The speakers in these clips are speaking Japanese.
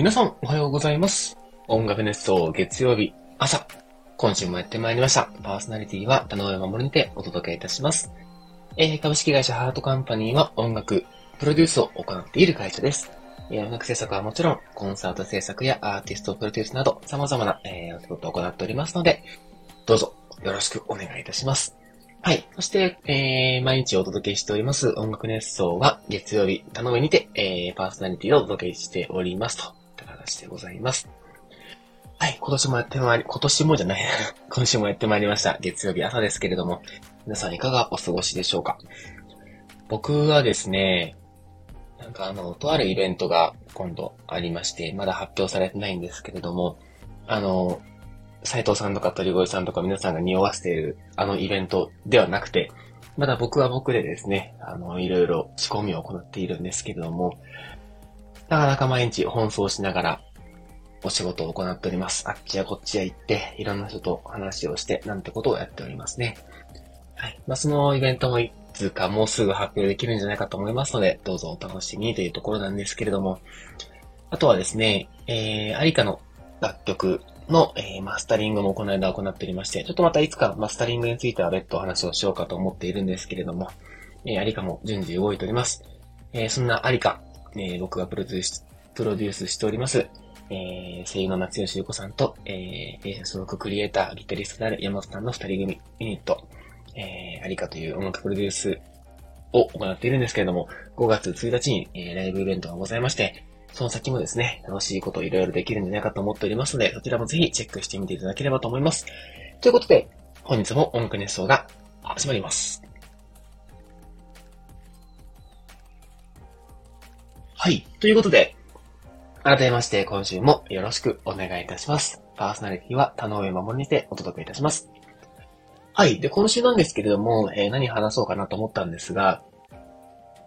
皆さん、おはようございます。音楽熱奏月曜日朝。今週もやってまいりました。パーソナリティは田上守にてお届けいたします。えー株式会社ハートカンパニーは音楽、プロデュースを行っている会社です。えー音楽制作はもちろん、コンサート制作やアーティストプロデュースなど様々な、えーお仕事を行っておりますので、どうぞよろしくお願いいたします。はい。そして、えー、毎日お届けしております音楽熱奏は月曜日、田上にて、えー、パーソナリティをお届けしておりますと。いった形でございます。はい。今年もやってまいり、今年もじゃない。今週もやってまいりました。月曜日朝ですけれども、皆さんいかがお過ごしでしょうか？僕はですね、なんかあの、とあるイベントが今度ありまして、まだ発表されてないんですけれども、あの、斉藤さんとか鳥越さんとか皆さんが匂わせているあのイベントではなくて、まだ僕は僕でですね、あの、いろいろ仕込みを行っているんですけれども、なかなか毎日奔走しながらお仕事を行っております。あっちやこっちや行って、いろんな人と話をして、なんてことをやっておりますね。はい。まあ、そのイベントもいつかもうすぐ発表できるんじゃないかと思いますので、どうぞお楽しみにというところなんですけれども、あとはですね、えー、アリカの楽曲の、えーマスタリングもこの間行っておりまして、ちょっとまたいつかマスタリングについては別途お話をしようかと思っているんですけれども、えー、アリカも順次動いております。えーそんなアリカ、えー僕がプロデュース、プロデュースしております、えー声優の松吉優子さんと、えー、所属クリエイター、ギタリストである山本さんの二人組ユニット、えー、アリカという音楽プロデュースを行っているんですけれども、5月1日に、えーライブイベントがございまして、その先もですね、楽しいこといろいろできるんじゃないかと思っておりますので、そちらもぜひチェックしてみていただければと思います。ということで、本日も音楽熱奏が始まります。はい。ということで、改めまして今週もよろしくお願いいたします。パーソナリティは田上守にてお届けいたします。はい。で、今週なんですけれども、えー何話そうかなと思ったんですが、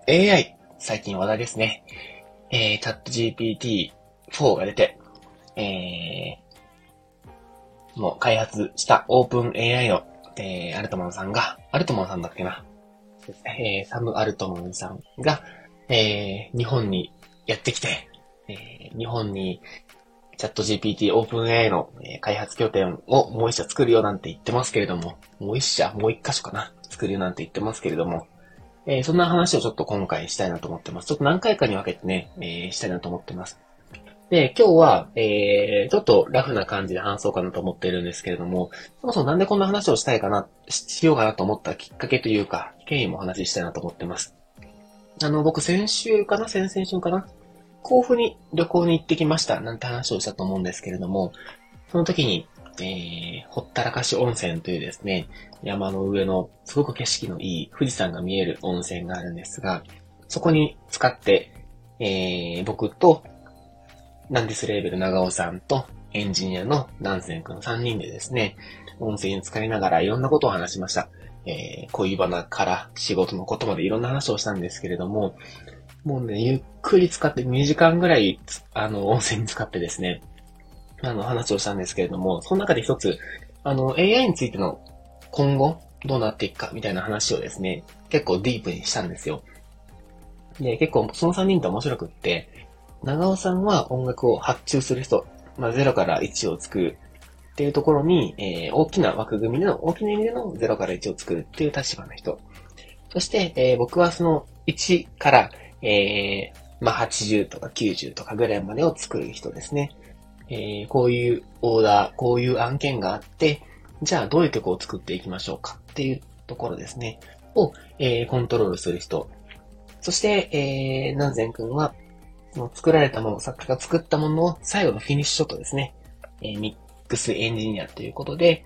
AI、最近話題ですね。えー、チャット GPT-4 が出て、えー、もう開発したオープン AI の、えー、アルトマンさんが、アルトマンさんだっけな？えー、サム・アルトマンさんが、えー、日本にやってきて、えー、日本にチャット GPT オープン AI の、え開発拠点をもう一社作るよなんて言ってますけれども、もう一社、もう一箇所かな、作るよなんて言ってますけれども、えーそんな話をちょっと今回したいなと思ってます。ちょっと何回かに分けてね、えーしたいなと思ってます。で、今日は、えー、ちょっとラフな感じで話そうかなと思っているんですけれども、そもそもなんでこんな話をしたいかな、ししようかなと思ったきっかけというか、経緯もお話ししたいなと思ってます。あの、僕先週かな？先々週かな？甲府に旅行に行ってきました。なんて話をしたと思うんですけれども、その時に、えー、ほったらかし温泉というですね、山の上のすごく景色のいい富士山が見える温泉があるんですが、そこに使って、えー、僕と、ナンディスレーベル長尾さんと、エンジニアの南仙くん3人でですね、温泉に浸かりながらいろんなことを話しました。えー、恋バナから仕事のことまでいろんな話をしたんですけれども、もうね、ゆっくり使って2時間ぐらい、あの、温泉に使ってですね、あの、話をしたんですけれども、その中で一つ、あの、AI についての今後どうなっていくかみたいな話をですね、結構ディープにしたんですよ。で、結構その3人と面白くって、長尾さんは音楽を発注する人、まあ、0から1を作るっていうところに、えー、大きな枠組みでの、大きな意味での0から1を作るっていう立場の人。そして、えー、僕はその1から、えー、まあ、80とか90とかぐらいまでを作る人ですね。えー、こういうオーダー、こういう案件があって、じゃあどういう曲を作っていきましょうかっていうところですね。を、えー、コントロールする人。そして、えー、南禅くんは、その作られたもの、作家が作ったものを最後のフィニッシュショットですね。えー、3 X エンジニアということで、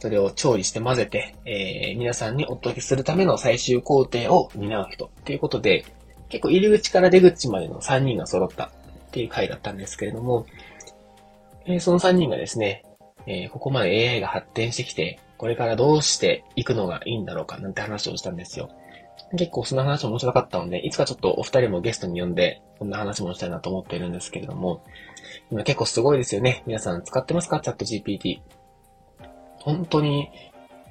それを調理して混ぜて、えー、皆さんにお届けするための最終工程を担う人ということで、結構入り口から出口までの3人が揃ったっていう回だったんですけれども、えー、その3人がですね、えー、ここまで AI が発展してきて、これからどうしていくのがいいんだろうかなんて話をしたんですよ。結構その話面白かったので、いつかちょっとお二人もゲストに呼んで、こんな話もしたいなと思っているんですけれども、今結構すごいですよね。皆さん使ってますか？チャット GPT。本当に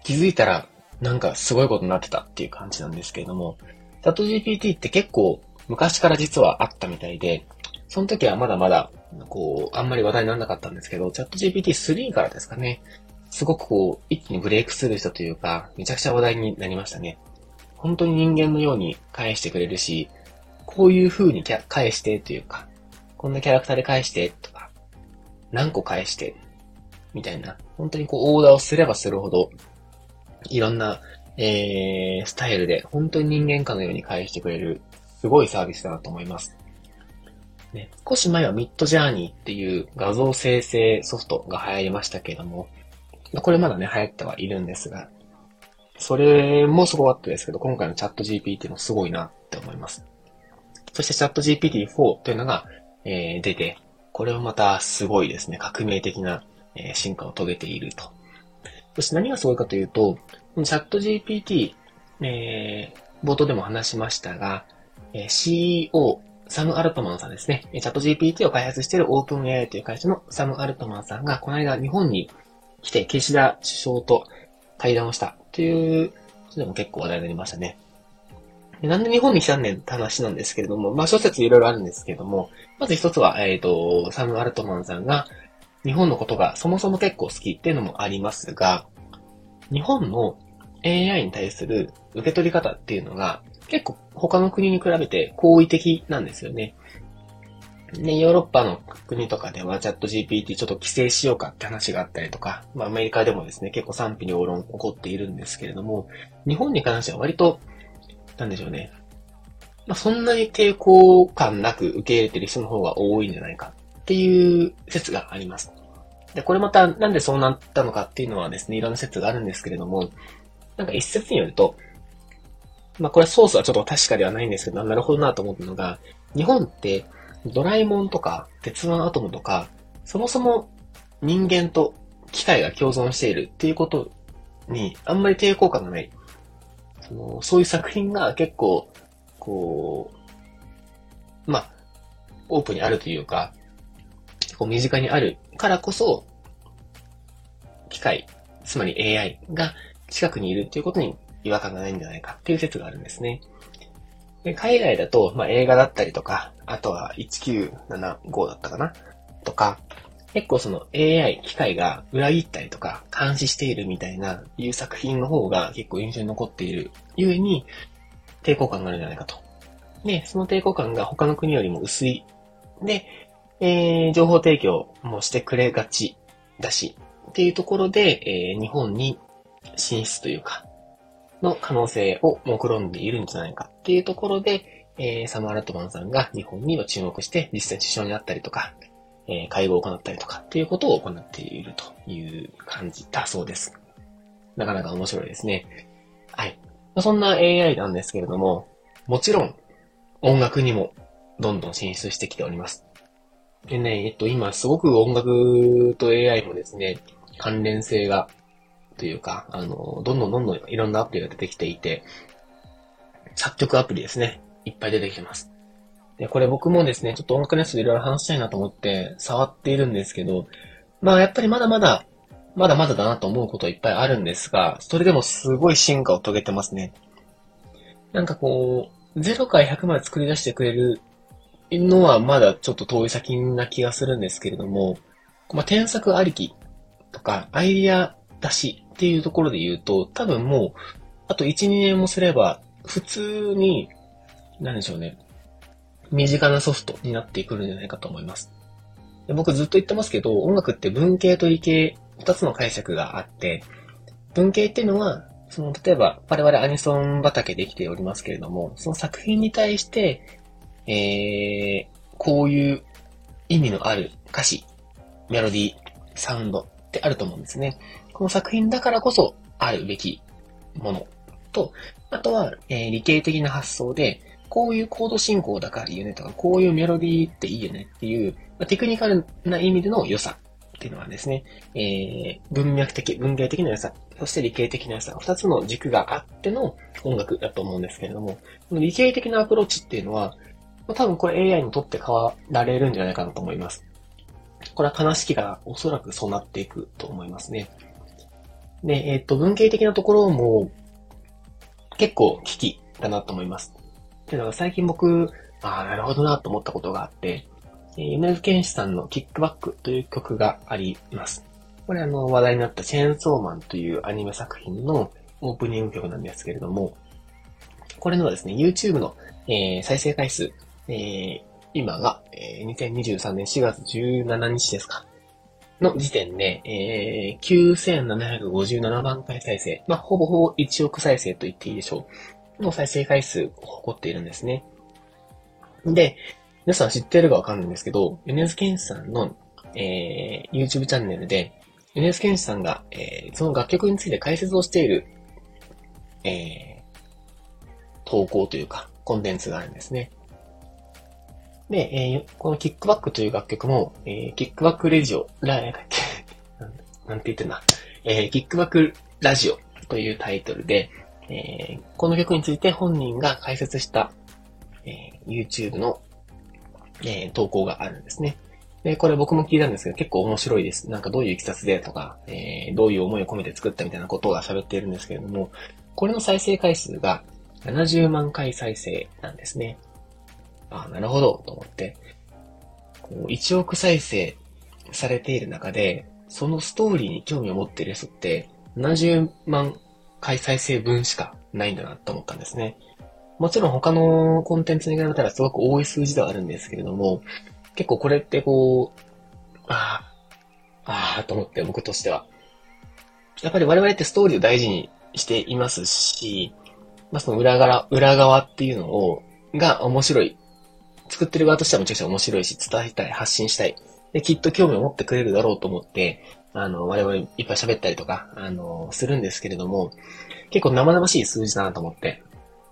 気づいたらなんかすごいことになってたっていう感じなんですけれども、チャット GPT って結構昔から実はあったみたいで、その時はまだまだ、こう、あんまり話題にならなかったんですけど、チャット GPT3 からですかね、すごくこう、一気にブレイクする人というか、めちゃくちゃ話題になりましたね。本当に人間のように返してくれるし、こういう風に返してというか、こんなキャラクターで返してとか、何個返して、みたいな、本当にこうオーダーをすればするほど、いろんな、えー、スタイルで本当に人間かのように返してくれる、すごいサービスだなと思います。ね、少し前はミッドジャーニーっていう画像生成ソフトが流行りましたけども、これまだね、流行ってはいるんですが、それもすごかったですけど、今回のチャット GPT もすごいなって思います。そしてチャット GPT-4 というのが、えー、出て、これもまたすごいですね、革命的な、えー、進化を遂げていると。そして何がすごいかというと、チャット GPT、えー、冒頭でも話しましたが、えー、CEO、サム・アルトマンさんですね。チャット GPT を開発しているオープン AI という会社のサム・アルトマンさんが、この間日本に来て、岸田首相と会談をしたというそでも結構話題になりましたね。なんで日本に来たんねんって話なんですけれども、まあ諸説いろいろあるんですけれども、まず一つは、えっ、ー、と、サム・アルトマンさんが日本のことがそもそも結構好きっていうのもありますが、日本の AI に対する受け取り方っていうのが結構他の国に比べて好意的なんですよね。ね、ヨーロッパの国とかではチャット GPT ちょっと規制しようかって話があったりとか、まあアメリカでもですね、結構賛否両論起こっているんですけれども、日本に関しては割と、なんでしょうね。まあそんなに抵抗感なく受け入れてる人の方が多いんじゃないかっていう説があります。で、これまたなんでそうなったのかっていうのはですね、いろんな説があるんですけれども、なんか一説によると、まあこれソースはちょっと確かではないんですけど、なるほどなと思ったのが、日本ってドラえもんとか、鉄腕アトムとか、そもそも人間と機械が共存しているっていうことに、あんまり抵抗感がない。そのそういう作品が結構、こう、まあ、オープンにあるというか、こう身近にあるからこそ、機械、つまり AI が近くにいるっていうことに違和感がないんじゃないかっていう説があるんですね。で海外だと、まあ、映画だったりとか、あとは1975だったかな？とか、結構その AI、機械が裏切ったりとか、監視しているみたいな、いう作品の方が結構印象に残っているゆえに、抵抗感があるんじゃないかと。で、その抵抗感が他の国よりも薄い。で、えー、情報提供もしてくれがちだし、っていうところで、えー、日本に進出というか、の可能性を目論んでいるんじゃないかっていうところで、えー、サム・アラトマンさんが日本には注目して実際首相になったりとか、えー、会合を行ったりとかっていうことを行っているという感じだそうです。なかなか面白いですね。はい。そんな AI なんですけれども、もちろん音楽にもどんどん進出してきております。でね、えっと、今すごく音楽と AI もですね、関連性がというか、あの、どんどんどんどんいろんなアプリが出てきていて、作曲アプリですね。いっぱい出てきてます。で、これ僕もですね、ちょっと音楽のやつでいろいろ話したいなと思って触っているんですけど、まあやっぱりまだまだ、まだまだだなと思うこといっぱいあるんですが、それでもすごい進化を遂げてますね。なんかこう、0から100まで作り出してくれるのはまだちょっと遠い先な気がするんですけれども、まあ、添削ありきとか、アイディア出しっていうところで言うと、多分もう、あと1、2年もすれば、普通に、なんでしょうね、身近なソフトになってくるんじゃないかと思います。で僕ずっと言ってますけど、音楽って文系と理系、二つの解釈があって、文系っていうのは、その、例えば、我々アニソン畑で生きておりますけれども、その作品に対して、えー、こういう意味のある歌詞、メロディー、サウンドってあると思うんですね。この作品だからこそあるべきものと、あとは、えー、理系的な発想で、こういうコード進行だからいいよねとか、こういうメロディーっていいよねっていう、まあ、テクニカルな意味での良さっていうのはですね、えー、文脈的、文芸的な良さ、そして理系的な良さ、二つの軸があっての音楽だと思うんですけれども、この理系的なアプローチっていうのは、まあ、多分これ AI にとって変わられるんじゃないかなと思います。これは悲しきがおそらくそうなっていくと思いますね。で、えっ、ー、と、文系的なところも結構危機だなと思います。っていうのが最近僕、ああ、なるほどなと思ったことがあって、えー、米津玄師さんのキックバックという曲があります。これあの話題になったチェーンソーマンというアニメ作品のオープニング曲なんですけれども、これのですね、YouTube の、えー、再生回数、えー、今が、えー、2023年4月17日ですか。の時点で、えー、9757万回再生。まあ、ほぼほぼ1億再生と言っていいでしょう。の再生回数を誇っているんですね。で、皆さん知ってるかわかんないんですけど、米津玄師さんの、えー、YouTube チャンネルで、米津玄師さんが、えー、その楽曲について解説をしている、えー、投稿というか、コンテンツがあるんですね。で、えー、このキックバックという楽曲も、えー、キックバックレジオ、ラ、だっけ なんて言ってんだ。えー、キックバックラジオというタイトルで、えー、この曲について本人が解説した、えー、YouTube の、えー、投稿があるんですね。で、これ僕も聞いたんですけど、結構面白いです。なんかどういういきさつでとか、えー、どういう思いを込めて作ったみたいなことが喋っているんですけれども、これの再生回数が70万回再生なんですね。ああなるほど、と思って。こう1億再生されている中で、そのストーリーに興味を持っている人って、70万回再生分しかないんだなと思ったんですね。もちろん他のコンテンツに比べたらすごく多い数字ではあるんですけれども、結構これってこう、ああ、ああ、と思って僕としては。やっぱり我々ってストーリーを大事にしていますし、まあ、その裏側、裏側っていうのを、が面白い作ってる側としてはめちゃくちゃ面白いし、伝えたい、発信したい。で、きっと興味を持ってくれるだろうと思って、あの、我々いっぱい喋ったりとか、あの、するんですけれども、結構生々しい数字だなと思って。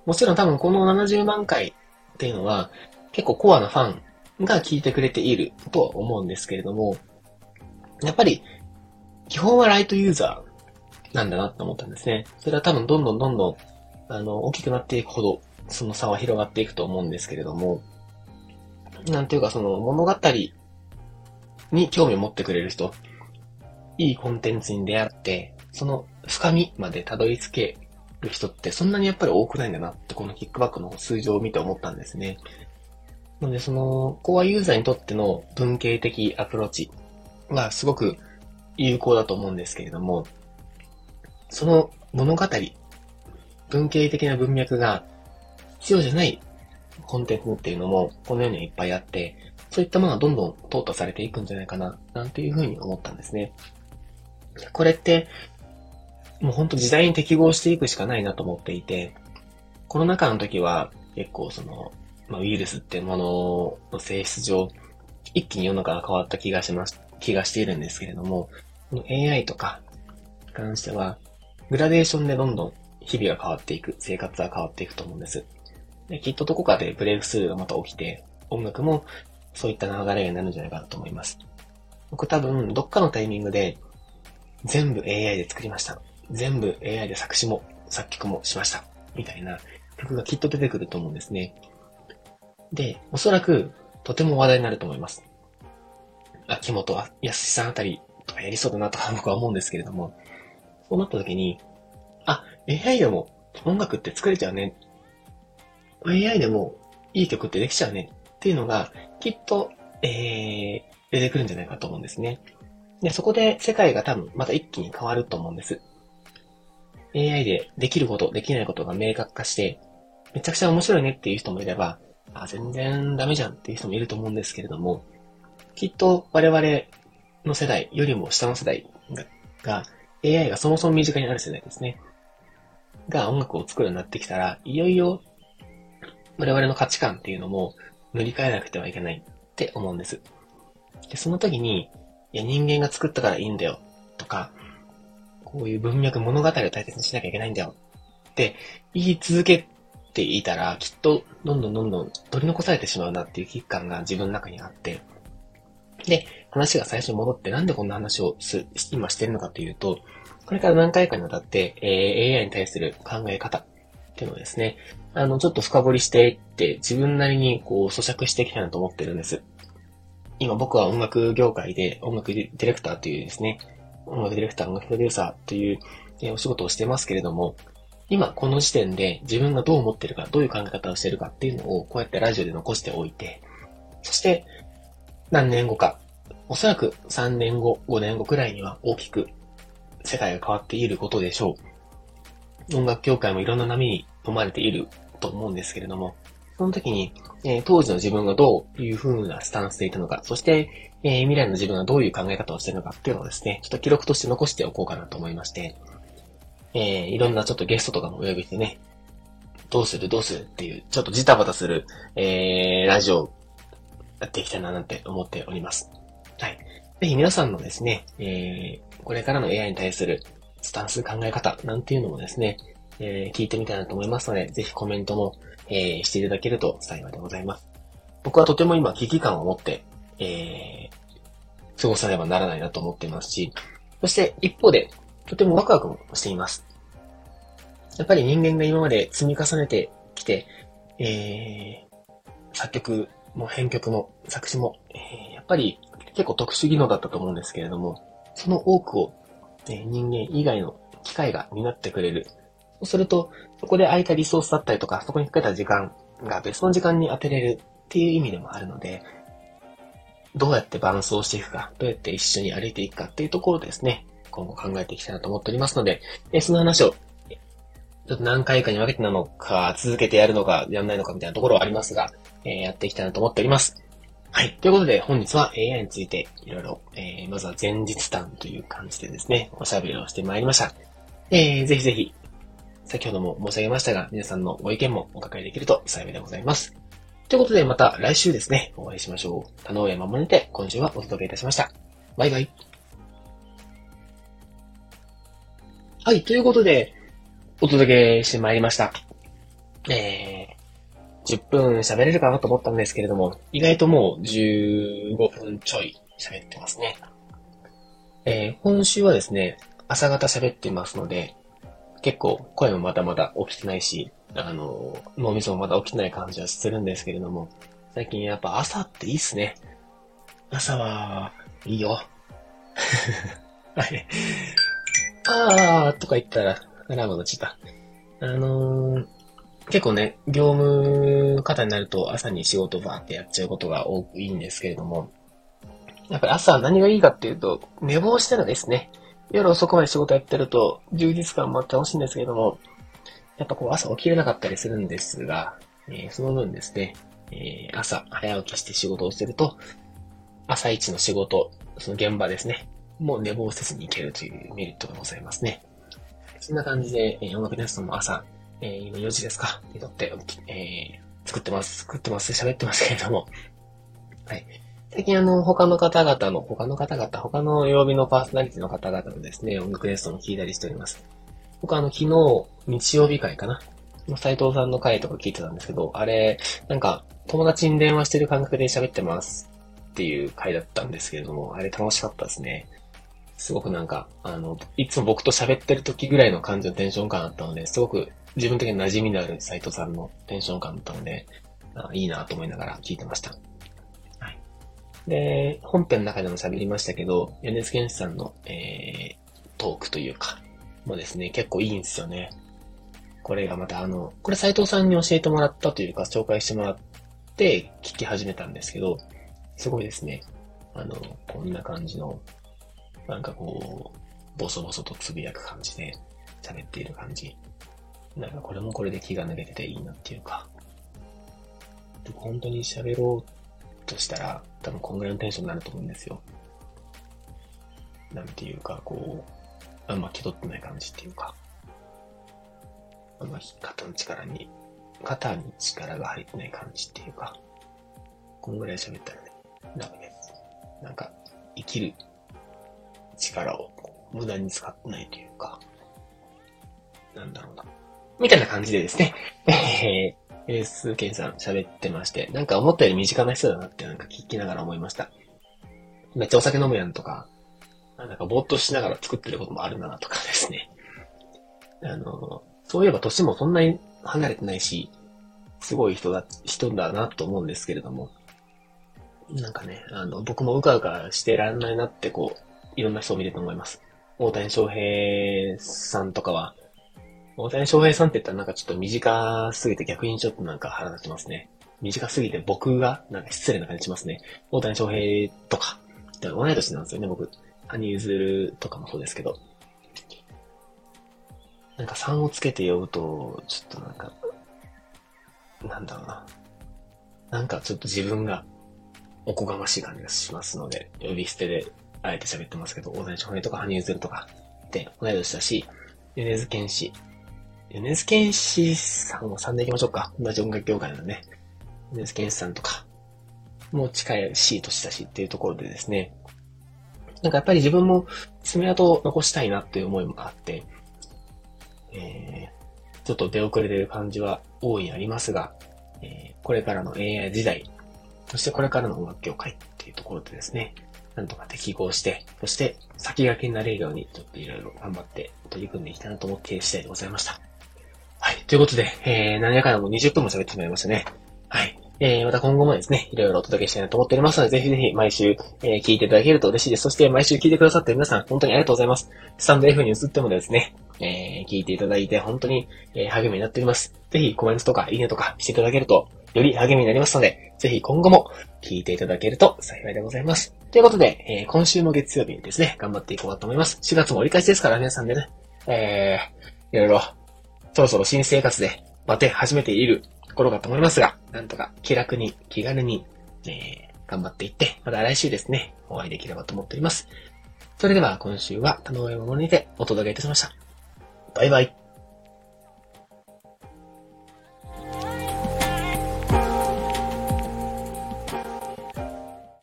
もちろん多分この70万回っていうのは、結構コアなファンが聞いてくれているとは思うんですけれども、やっぱり、基本はライトユーザーなんだなと思ったんですね。それは多分どんどんどんどん、あの、大きくなっていくほど、その差は広がっていくと思うんですけれども、なんていうかその物語に興味を持ってくれる人、いいコンテンツに出会って、その深みまでたどり着ける人ってそんなにやっぱり多くないんだなってこのキックバックの数字を見て思ったんですね。なのでその、コアユーザーにとっての文系的アプローチはすごく有効だと思うんですけれども、その物語、文系的な文脈が必要じゃないコンテンツっていうのも、このようにいっぱいあって、そういったものがどんどん淘汰されていくんじゃないかな、なんていうふうに思ったんですね。これって、もうほんと時代に適合していくしかないなと思っていて、コロナ禍の時は結構その、まあ、ウイルスってものの性質上、一気に世の中が変わった気がします、気がしているんですけれども、この AI とか関しては、グラデーションでどんどん日々が変わっていく、生活は変わっていくと思うんです。きっとどこかでブレイクスルーがまた起きて、音楽もそういった流れになるんじゃないかなと思います。僕多分、どっかのタイミングで、全部 AI で作りました。全部 AI で作詞も作曲もしました。みたいな曲がきっと出てくると思うんですね。で、おそらく、とても話題になると思います。秋元康さんあたりとかやりそうだなとか 僕は思うんですけれども、そうなった時に、あ、AI でも音楽って作れちゃうね AI でもいい曲ってできちゃうねっていうのが、きっと、えー、出てくるんじゃないかと思うんですね。で、そこで世界が多分また一気に変わると思うんです。AI でできること、できないことが明確化して、めちゃくちゃ面白いねっていう人もいれば、あ、全然ダメじゃんっていう人もいると思うんですけれども、きっと我々の世代よりも下の世代が、AI がそもそも身近にある世代ですね。が音楽を作るようになってきたら、いよいよ我々の価値観っていうのも塗り替えなくてはいけないって思うんです。で、その時に、いや、人間が作ったからいいんだよとか、こういう文脈、物語を大切にしなきゃいけないんだよって言い続けていたら、きっとどんどんどんどん取り残されてしまうなっていう危機感が自分の中にあって、で、話が最初に戻ってなんでこんな話をす、今してるのかというと、これから何回かにわたって、えー、AI に対する考え方っていうのをですね、あの、ちょっと深掘りしていって、自分なりにこう、咀嚼していきたいなと思ってるんです。今僕は音楽業界で音楽ディレクターというですね、音楽ディレクター、音楽プロデューサーという、えお仕事をしてますけれども、今この時点で自分がどう思ってるか、どういう考え方をしてるかっていうのをこうやってラジオで残しておいて、そして、何年後か、おそらく3年後、5年後くらいには大きく世界が変わっていることでしょう。音楽協会もいろんな波に飲まれていると思うんですけれども、その時に、えー、当時の自分がどういう風なスタンスでいたのか、そして、えー、未来の自分がどういう考え方をしているのかっていうのをですね、ちょっと記録として残しておこうかなと思いまして、えー、いろんなちょっとゲストとかもお呼びしてね、どうするどうするっていう、ちょっとジタバタする、えー、ラジオやっていきたいななんて思っております。はい。ぜひ皆さんのですね、えー、これからの AI に対するスタンス考え方なんていうのもですね、えー、聞いてみたいなと思いますので、ぜひコメントも、えー、していただけると幸いでございます。僕はとても今危機感を持って、えー、過ごさねばならないなと思っていますし、そして一方で、とてもワクワクもしています。やっぱり人間が今まで積み重ねてきて、えー、作曲も編曲も作詞も、えー、やっぱり結構特殊技能だったと思うんですけれども、その多くを、えー、人間以外の機械が担ってくれる。そうすると、そこで空いたリソースだったりとか、そこにかけた時間が別の時間に当てれるっていう意味でもあるので、どうやってバランスをしていくか、どうやって一緒に歩いていくかっていうところですね、今後考えていきたいなと思っておりますので、えその話をちょっと何回かに分けてなのか、続けてやるのか、やんないのかみたいなところはありますが、え、やっていきたいなと思っております。はい。ということで、本日は AI についていろいろ、えー、まずは前日談という感じでですね、おしゃべりをしてまいりました。えー、ぜひぜひ、先ほども申し上げましたが、皆さんのご意見もお伺いできると幸いでございます。ということで、また来週ですね、お会いしましょう。田上守にて、今週はお届けいたしました。バイバイ。はい、ということで、お届けしてまいりました。えー、10分喋れるかなと思ったんですけれども、意外ともう15分ちょい喋ってますね。えー、今週はですね、朝方喋ってますので、結構声もまだまだ起きてないし、あの、脳みそもまだ起きてない感じはするんですけれども、最近やっぱ朝っていいっすね。朝は、いいよ。はい。あーとか言ったら、アラームがちた。あのー、結構ね、業務方になると朝に仕事バーってやっちゃうことが多くいいんですけれども、やっぱり朝は何がいいかっていうと、寝坊したらですね、夜遅くまで仕事やってると充実感もあって楽しいんですけれども、やっぱこう朝起きれなかったりするんですが、えー、その分ですね、えー、朝早起きして仕事をしてると、朝一の仕事、その現場ですね、もう寝坊せずに行けるというメリットがございますね。そんな感じで、えー、音楽テストも朝、えー、今4時ですかにとって、えー、作ってます、作ってます、喋ってますけれども、はい。最近あの、他の方々の、他の方々、他の曜日のパーソナリティの方々のですね、音楽テストも聞いたりしております。僕あの、昨日、日曜日会かな斉藤さんの回とか聞いてたんですけど、あれ、なんか、友達に電話してる感覚で喋ってますっていう回だったんですけれども、あれ楽しかったですね。すごくなんか、あの、いつも僕と喋ってる時ぐらいの感じのテンション感あったので、すごく自分的に馴染みのある斎藤さんのテンション感だったので、あいいなと思いながら聞いてました。で、本編の中でも喋りましたけど、米津玄師さんの、えー、トークというか、もですね、結構いいんですよね。これがまたあの、これ斎藤さんに教えてもらったというか、紹介してもらって聞き始めたんですけど、すごいですね。あの、こんな感じのなんかこう、ボソボソとつぶやく感じで喋っている感じ。なんかこれもこれで気が抜けてていいなっていうか。本当に喋ろうとしたら、多分こんぐらいのテンションになると思うんですよ。なんていうか、こう、あんま気取ってない感じっていうか。あんま肩の力に、肩に力が入ってない感じっていうか。こんぐらい喋ったらね、ダメです。なんか、生きる力を無駄に使ってないというか、なんだろうな。みたいな感じでですね、えー、エースケンさん喋ってまして、なんか思ったより身近な人だなってなんか聞きながら思いました。めっちゃお酒飲むやんとか、なんかぼーっとしながら作ってることもあるなとかですね。あの、そういえば年もそんなに離れてないし、すごい人だ、人だなと思うんですけれども、なんかね、あの、僕もうかうかしてらんないなってこう、いろんな人を見てると思います。大谷翔平さんとかは、大谷翔平さんって言ったらなんかちょっと短すぎて逆にちょっとなんか腹立ちますね。短すぎて僕がなんか失礼な感じしますね。大谷翔平とか、同い年なんですよね、僕。羽生結弦とかもそうですけど。なんか3をつけて呼ぶと、ちょっとなんか、なんだろうな。なんかちょっと自分がおこがましい感じがしますので、呼び捨てであえて喋ってますけど、大谷翔平とか羽生結弦とかって同い年だし、米津玄師。米津玄師さんを3でいきましょうか。同じ音楽業界なんでね。米津玄師さんとか、もう近いし、年だしっていうところでですね、なんかやっぱり自分も爪痕を残したいなっていう思いもあって、えー、ちょっと出遅れてる感じは大いにありますが、えー、これからの AI 時代、そしてこれからの音楽業界っていうところでですね、なんとか適合して、そして先駆けになれるように、ちょっといろいろ頑張って取り組んでいきたいなと思って次第でございました。はい。ということで、えー、何やかんやもう20分も喋ってしまいましたね。はい。えー、また今後もですね、いろいろお届けしたいなと思っておりますので、ぜひぜひ毎週、えー、聞いていただけると嬉しいです。そして毎週聞いてくださって皆さん、本当にありがとうございます。スタンド F に移ってもですね、えー、聞いていただいて本当に、えー、励みになっております。ぜひコメントとかいいねとかしていただけると、より励みになりますので、ぜひ今後も聞いていただけると幸いでございます。ということで、えー、今週も月曜日にですね、頑張っていこうと思います。4月も折り返しですから皆さんでね、えー、いろいろ、そろそろ新生活で、待て始めている頃かと思いますが、なんとか気楽に、気軽に、えー、頑張っていって、また来週ですね、お会いできればと思っております。それでは今週は、田上守にてお届けいたしました。バイバイ。